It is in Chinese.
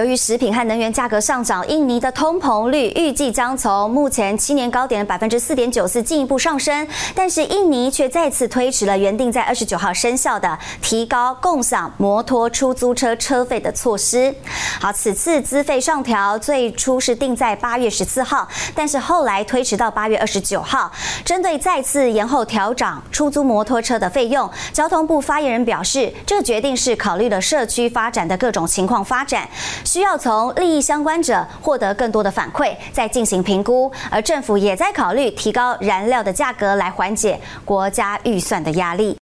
由于食品和能源价格上涨，印尼的通膨率预计将从目前七年高点的百分之四点九四进一步上升。但是印尼却再次推迟了原定在二十九号生效的提高共享摩托出租车车费的措施。好，此次资费上调最初是定在八月十四号，但是后来推迟到八月二十九号。针对再次延后调涨出租摩托车的费用，交通部发言人表示，这个决定是考虑了社区发展的各种情况发展。需要从利益相关者获得更多的反馈，再进行评估。而政府也在考虑提高燃料的价格来缓解国家预算的压力。